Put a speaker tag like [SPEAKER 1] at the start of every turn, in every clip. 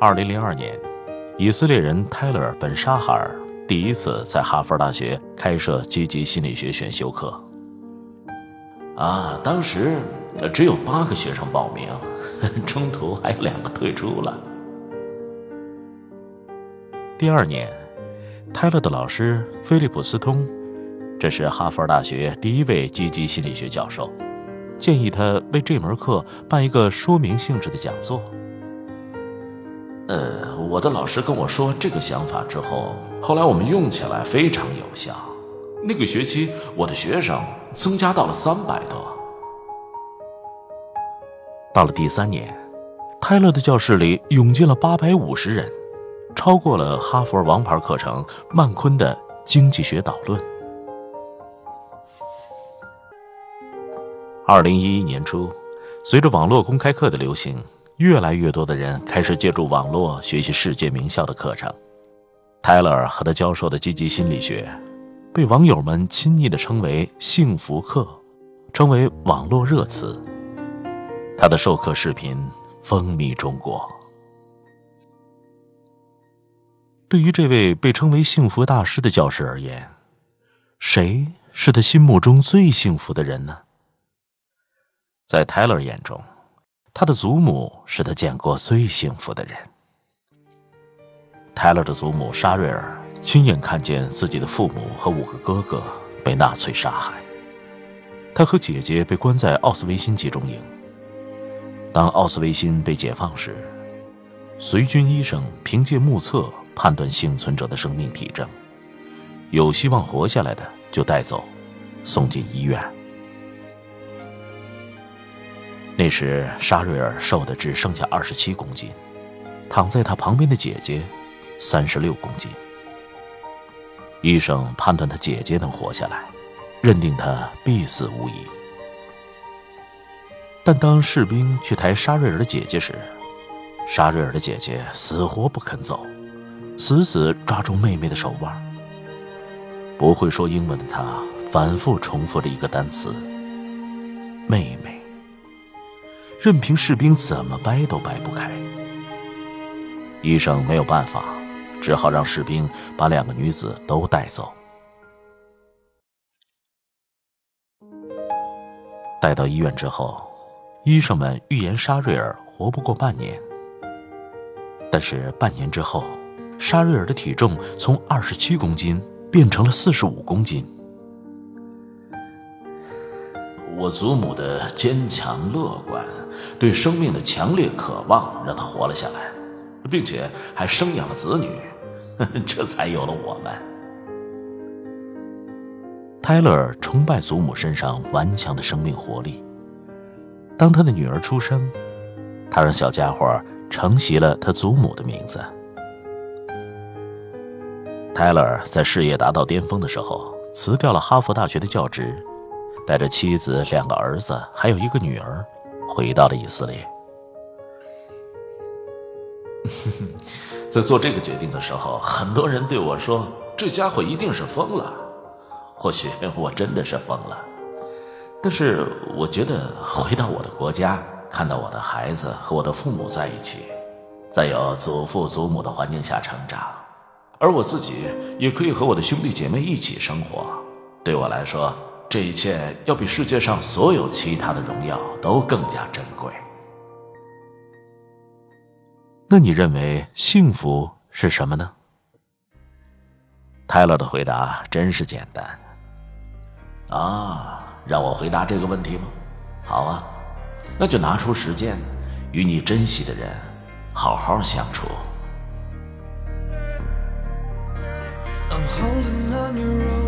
[SPEAKER 1] 二零零二年，以色列人泰勒·本·沙哈尔第一次在哈佛大学开设积极心理学选修课。
[SPEAKER 2] 啊，当时只有八个学生报名，中途还有两个退出了。
[SPEAKER 1] 第二年，泰勒的老师菲利普斯通，这是哈佛大学第一位积极心理学教授，建议他为这门课办一个说明性质的讲座。
[SPEAKER 2] 呃，我的老师跟我说这个想法之后，后来我们用起来非常有效。那个学期，我的学生增加到了三百多。
[SPEAKER 1] 到了第三年，泰勒的教室里涌进了八百五十人。超过了哈佛王牌课程曼昆的经济学导论。二零一一年初，随着网络公开课的流行，越来越多的人开始借助网络学习世界名校的课程。泰勒和他教授的积极心理学，被网友们亲昵地称为“幸福课”，成为网络热词。他的授课视频风靡中国。对于这位被称为“幸福大师”的教师而言，谁是他心目中最幸福的人呢？在泰勒眼中，他的祖母是他见过最幸福的人。泰勒的祖母沙瑞尔亲眼看见自己的父母和五个哥哥被纳粹杀害，他和姐姐被关在奥斯维辛集中营。当奥斯维辛被解放时，随军医生凭借目测。判断幸存者的生命体征，有希望活下来的就带走，送进医院。那时沙瑞尔瘦的只剩下二十七公斤，躺在他旁边的姐姐，三十六公斤。医生判断他姐姐能活下来，认定他必死无疑。但当士兵去抬沙瑞尔的姐姐时，沙瑞尔的姐姐死活不肯走。死死抓住妹妹的手腕。不会说英文的他反复重复着一个单词：“妹妹。”任凭士兵怎么掰都掰不开。医生没有办法，只好让士兵把两个女子都带走。带到医院之后，医生们预言沙瑞尔活不过半年。但是半年之后。沙瑞尔的体重从二十七公斤变成了四十五公斤。
[SPEAKER 2] 我祖母的坚强乐观，对生命的强烈渴望，让她活了下来，并且还生养了子女，这才有了我们。
[SPEAKER 1] 泰勒崇拜祖母身上顽强的生命活力。当他的女儿出生，他让小家伙承袭了他祖母的名字。泰勒在事业达到巅峰的时候，辞掉了哈佛大学的教职，带着妻子、两个儿子，还有一个女儿，回到了以色列。
[SPEAKER 2] 在做这个决定的时候，很多人对我说：“这家伙一定是疯了。”或许我真的是疯了，但是我觉得回到我的国家，看到我的孩子和我的父母在一起，在有祖父祖母的环境下成长。而我自己也可以和我的兄弟姐妹一起生活，对我来说，这一切要比世界上所有其他的荣耀都更加珍贵。
[SPEAKER 1] 那你认为幸福是什么呢？
[SPEAKER 2] 泰勒的回答真是简单。啊，让我回答这个问题吗？好啊，那就拿出时间，与你珍惜的人好好相处。I'm holding on your rope,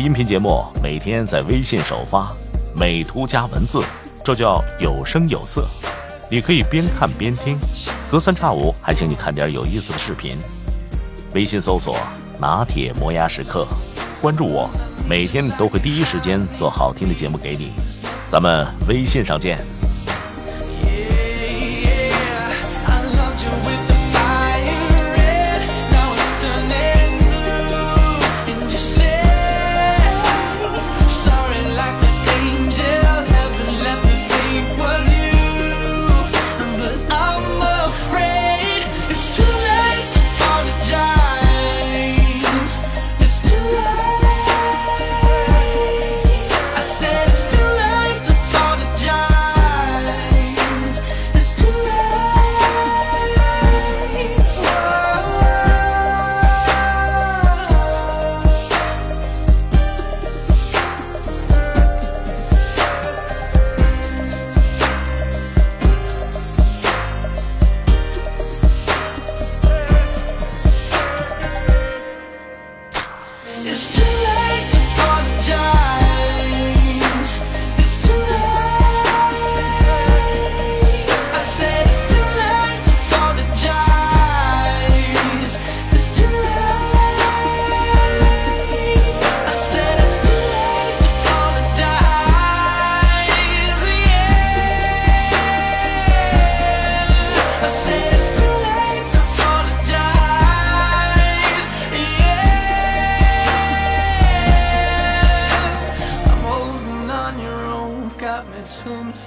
[SPEAKER 3] 音频节目每天在微信首发，美图加文字，这叫有声有色。你可以边看边听，隔三差五还请你看点有意思的视频。微信搜索“拿铁磨牙时刻”，关注我，每天都会第一时间做好听的节目给你。咱们微信上见。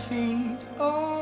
[SPEAKER 1] Feet. Oh.